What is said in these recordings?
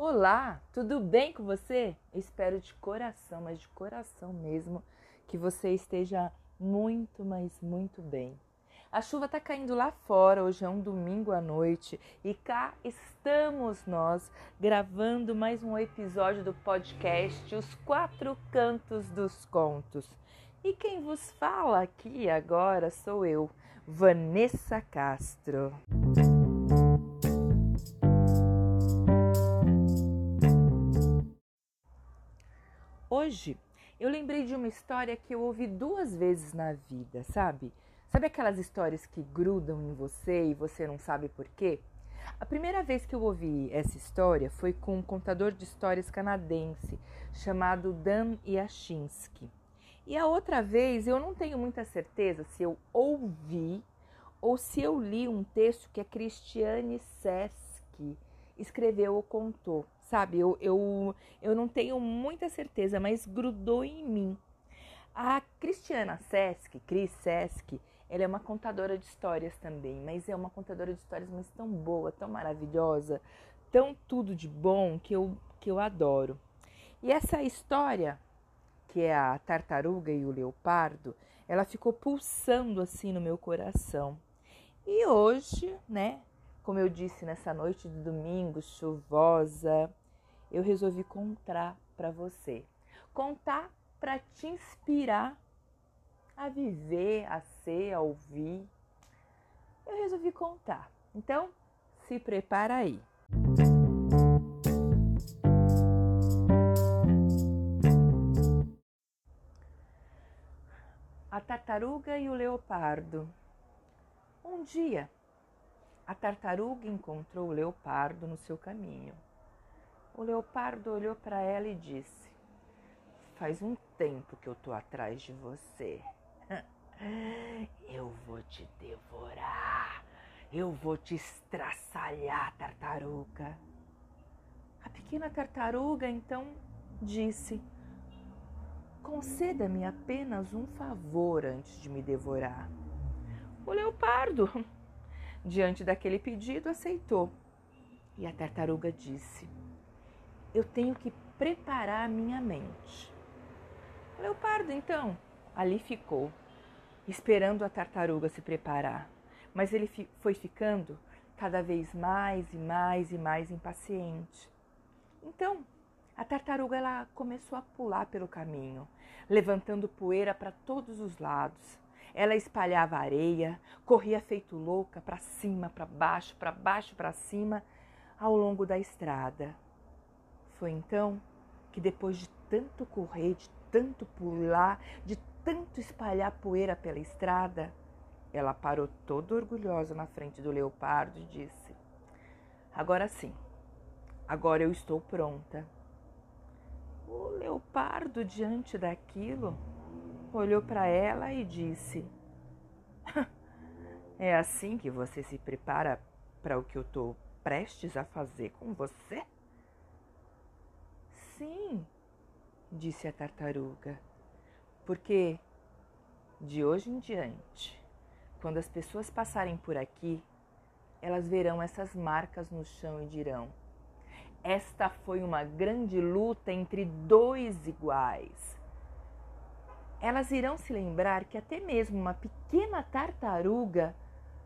Olá, tudo bem com você? Espero de coração, mas de coração mesmo, que você esteja muito, mas muito bem. A chuva está caindo lá fora, hoje é um domingo à noite e cá estamos nós gravando mais um episódio do podcast Os Quatro Cantos dos Contos. E quem vos fala aqui agora sou eu, Vanessa Castro. Hoje eu lembrei de uma história que eu ouvi duas vezes na vida, sabe? Sabe aquelas histórias que grudam em você e você não sabe por quê? A primeira vez que eu ouvi essa história foi com um contador de histórias canadense chamado Dan Yashinsky. E a outra vez eu não tenho muita certeza se eu ouvi ou se eu li um texto que a Cristiane Sesky escreveu ou contou sabe? Eu, eu, eu não tenho muita certeza, mas grudou em mim. A Cristiana Sesc, Cris Sesc, ela é uma contadora de histórias também, mas é uma contadora de histórias mas tão boa, tão maravilhosa, tão tudo de bom que eu, que eu adoro. E essa história, que é a tartaruga e o leopardo, ela ficou pulsando assim no meu coração. E hoje, né, como eu disse nessa noite de domingo chuvosa, eu resolvi contar para você. Contar para te inspirar a viver, a ser, a ouvir. Eu resolvi contar. Então, se prepara aí. A tartaruga e o leopardo. Um dia, a tartaruga encontrou o leopardo no seu caminho. O leopardo olhou para ela e disse: Faz um tempo que eu tô atrás de você. Eu vou te devorar. Eu vou te estraçalhar, tartaruga. A pequena tartaruga então disse: Conceda-me apenas um favor antes de me devorar. O leopardo, diante daquele pedido, aceitou. E a tartaruga disse: eu tenho que preparar a minha mente. Leopardo, então, ali ficou, esperando a tartaruga se preparar. Mas ele foi ficando cada vez mais e mais e mais impaciente. Então, a tartaruga ela começou a pular pelo caminho, levantando poeira para todos os lados. Ela espalhava areia, corria feito louca para cima, para baixo, para baixo, para cima, ao longo da estrada. Foi então que, depois de tanto correr, de tanto pular, de tanto espalhar poeira pela estrada, ela parou toda orgulhosa na frente do leopardo e disse: Agora sim, agora eu estou pronta. O leopardo, diante daquilo, olhou para ela e disse: É assim que você se prepara para o que eu estou prestes a fazer com você? Sim, disse a tartaruga, porque de hoje em diante, quando as pessoas passarem por aqui, elas verão essas marcas no chão e dirão: Esta foi uma grande luta entre dois iguais. Elas irão se lembrar que até mesmo uma pequena tartaruga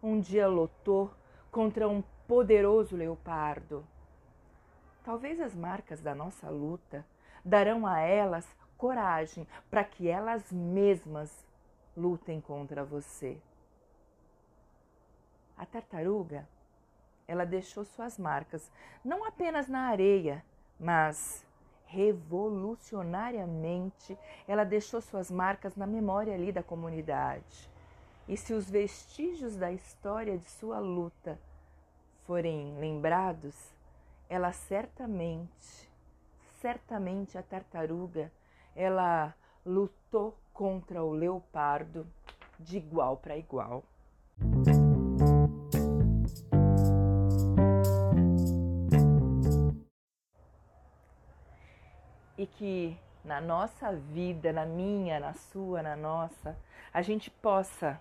um dia lutou contra um poderoso leopardo. Talvez as marcas da nossa luta darão a elas coragem para que elas mesmas lutem contra você. A tartaruga, ela deixou suas marcas não apenas na areia, mas revolucionariamente ela deixou suas marcas na memória ali da comunidade. E se os vestígios da história de sua luta forem lembrados, ela certamente, certamente a tartaruga, ela lutou contra o leopardo de igual para igual. E que na nossa vida, na minha, na sua, na nossa, a gente possa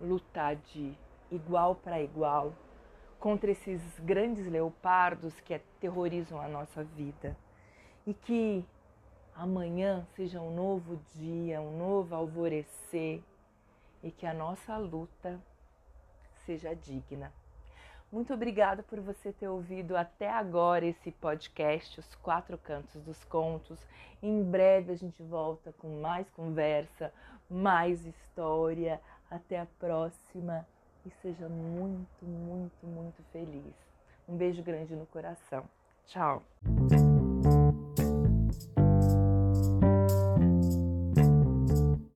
lutar de igual para igual contra esses grandes leopardos que aterrorizam a nossa vida. E que amanhã seja um novo dia, um novo alvorecer e que a nossa luta seja digna. Muito obrigada por você ter ouvido até agora esse podcast, Os Quatro Cantos dos Contos. Em breve a gente volta com mais conversa, mais história. Até a próxima e seja muito, muito feliz. Um beijo grande no coração. Tchau!